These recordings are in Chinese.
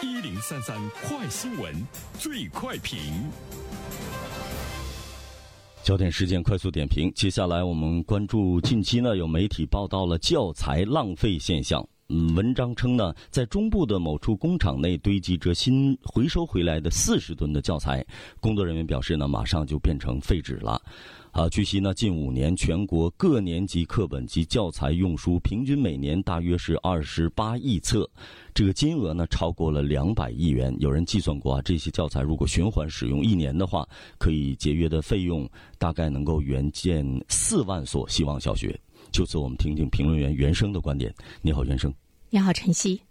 一零三三快新闻，最快评。焦点事件快速点评。接下来我们关注近期呢，有媒体报道了教材浪费现象。嗯，文章称呢，在中部的某处工厂内堆积着新回收回来的四十吨的教材，工作人员表示呢，马上就变成废纸了。啊，据悉呢，近五年全国各年级课本及教材用书平均每年大约是二十八亿册，这个金额呢超过了两百亿元。有人计算过啊，这些教材如果循环使用一年的话，可以节约的费用大概能够援建四万所希望小学。就此，我们听听评论员袁生的观点。你好，袁生。你好，晨曦。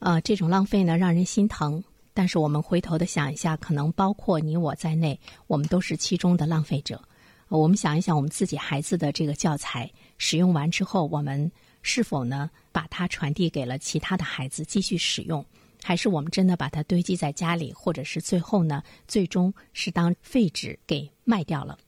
呃，这种浪费呢，让人心疼。但是我们回头的想一下，可能包括你我在内，我们都是其中的浪费者。我们想一想，我们自己孩子的这个教材使用完之后，我们是否呢把它传递给了其他的孩子继续使用，还是我们真的把它堆积在家里，或者是最后呢，最终是当废纸给卖掉了？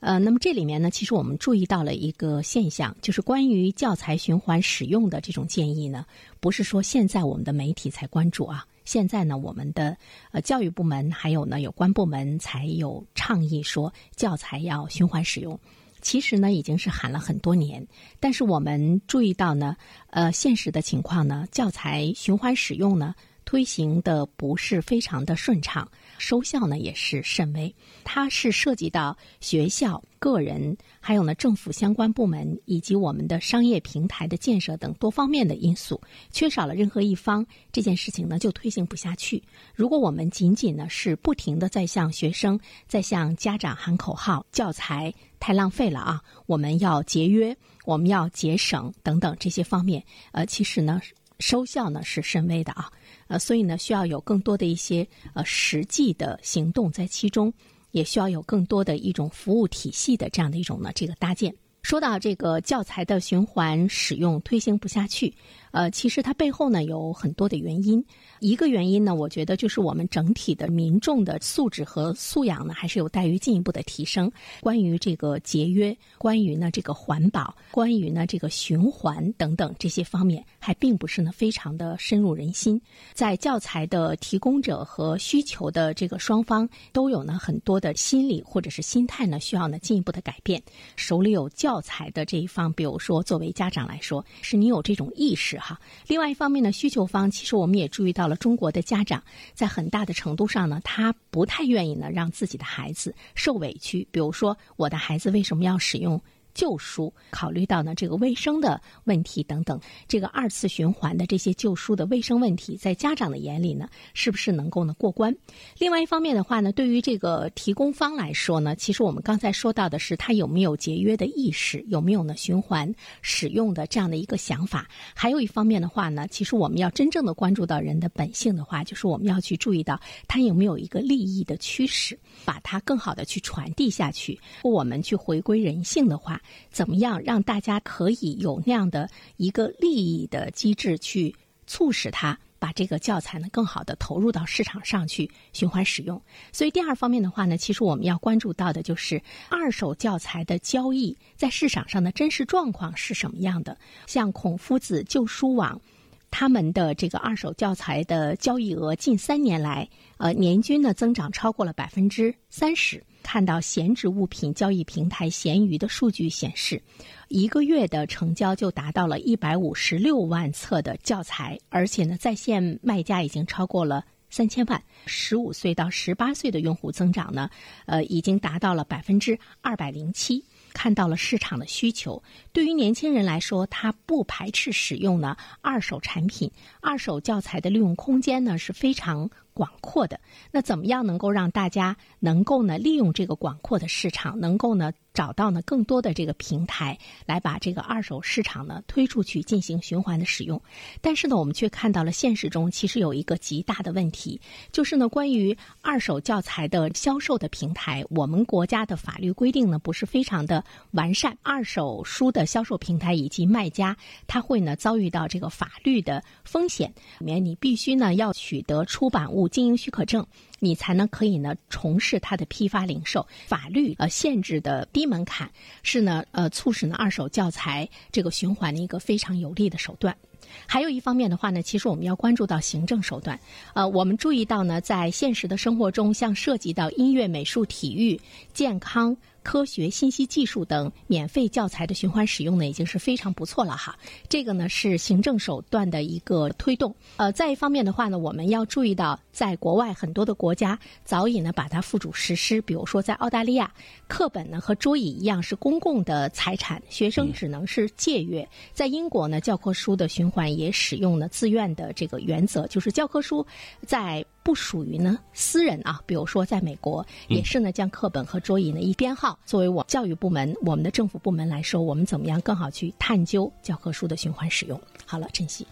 呃，那么这里面呢，其实我们注意到了一个现象，就是关于教材循环使用的这种建议呢，不是说现在我们的媒体才关注啊。现在呢，我们的呃教育部门还有呢有关部门才有倡议说教材要循环使用。其实呢，已经是喊了很多年，但是我们注意到呢，呃，现实的情况呢，教材循环使用呢。推行的不是非常的顺畅，收效呢也是甚微。它是涉及到学校、个人，还有呢政府相关部门以及我们的商业平台的建设等多方面的因素，缺少了任何一方，这件事情呢就推行不下去。如果我们仅仅呢是不停的在向学生、在向家长喊口号，教材太浪费了啊，我们要节约，我们要节省等等这些方面，呃，其实呢收效呢是甚微的啊。呃，所以呢，需要有更多的一些呃实际的行动在其中，也需要有更多的一种服务体系的这样的一种呢这个搭建。说到这个教材的循环使用推行不下去。呃，其实它背后呢有很多的原因。一个原因呢，我觉得就是我们整体的民众的素质和素养呢，还是有待于进一步的提升。关于这个节约，关于呢这个环保，关于呢这个循环等等这些方面，还并不是呢非常的深入人心。在教材的提供者和需求的这个双方，都有呢很多的心理或者是心态呢需要呢进一步的改变。手里有教材的这一方，比如说作为家长来说，是你有这种意识。好，另外一方面呢，需求方其实我们也注意到了，中国的家长在很大的程度上呢，他不太愿意呢让自己的孩子受委屈。比如说，我的孩子为什么要使用？旧书考虑到呢这个卫生的问题等等，这个二次循环的这些旧书的卫生问题，在家长的眼里呢，是不是能够呢过关？另外一方面的话呢，对于这个提供方来说呢，其实我们刚才说到的是他有没有节约的意识，有没有呢循环使用的这样的一个想法。还有一方面的话呢，其实我们要真正的关注到人的本性的话，就是我们要去注意到他有没有一个利益的驱使，把它更好的去传递下去。我们去回归人性的话。怎么样让大家可以有那样的一个利益的机制去促使他把这个教材呢更好的投入到市场上去循环使用？所以第二方面的话呢，其实我们要关注到的就是二手教材的交易在市场上的真实状况是什么样的。像孔夫子旧书网，他们的这个二手教材的交易额近三年来，呃，年均呢增长超过了百分之三十。看到闲置物品交易平台闲鱼的数据显示，一个月的成交就达到了一百五十六万册的教材，而且呢，在线卖家已经超过了三千万。十五岁到十八岁的用户增长呢，呃，已经达到了百分之二百零七。看到了市场的需求，对于年轻人来说，他不排斥使用呢二手产品，二手教材的利用空间呢是非常。广阔的，那怎么样能够让大家能够呢利用这个广阔的市场，能够呢找到呢更多的这个平台，来把这个二手市场呢推出去进行循环的使用？但是呢，我们却看到了现实中其实有一个极大的问题，就是呢关于二手教材的销售的平台，我们国家的法律规定呢不是非常的完善，二手书的销售平台以及卖家他会呢遭遇到这个法律的风险，里面你必须呢要取得出版物。经营许可证，你才能可以呢从事它的批发零售。法律呃限制的低门槛是呢呃促使呢二手教材这个循环的一个非常有力的手段。还有一方面的话呢，其实我们要关注到行政手段。呃，我们注意到呢，在现实的生活中，像涉及到音乐、美术、体育、健康。科学、信息技术等免费教材的循环使用呢，已经是非常不错了哈。这个呢是行政手段的一个推动。呃，再一方面的话呢，我们要注意到，在国外很多的国家早已呢把它付诸实施。比如说在澳大利亚，课本呢和桌椅一样是公共的财产，学生只能是借阅。在英国呢，教科书的循环也使用了自愿的这个原则，就是教科书在。不属于呢私人啊，比如说在美国也是呢，将课本和桌椅呢一编号。作为我教育部门，我们的政府部门来说，我们怎么样更好去探究教科书的循环使用？好了，晨曦。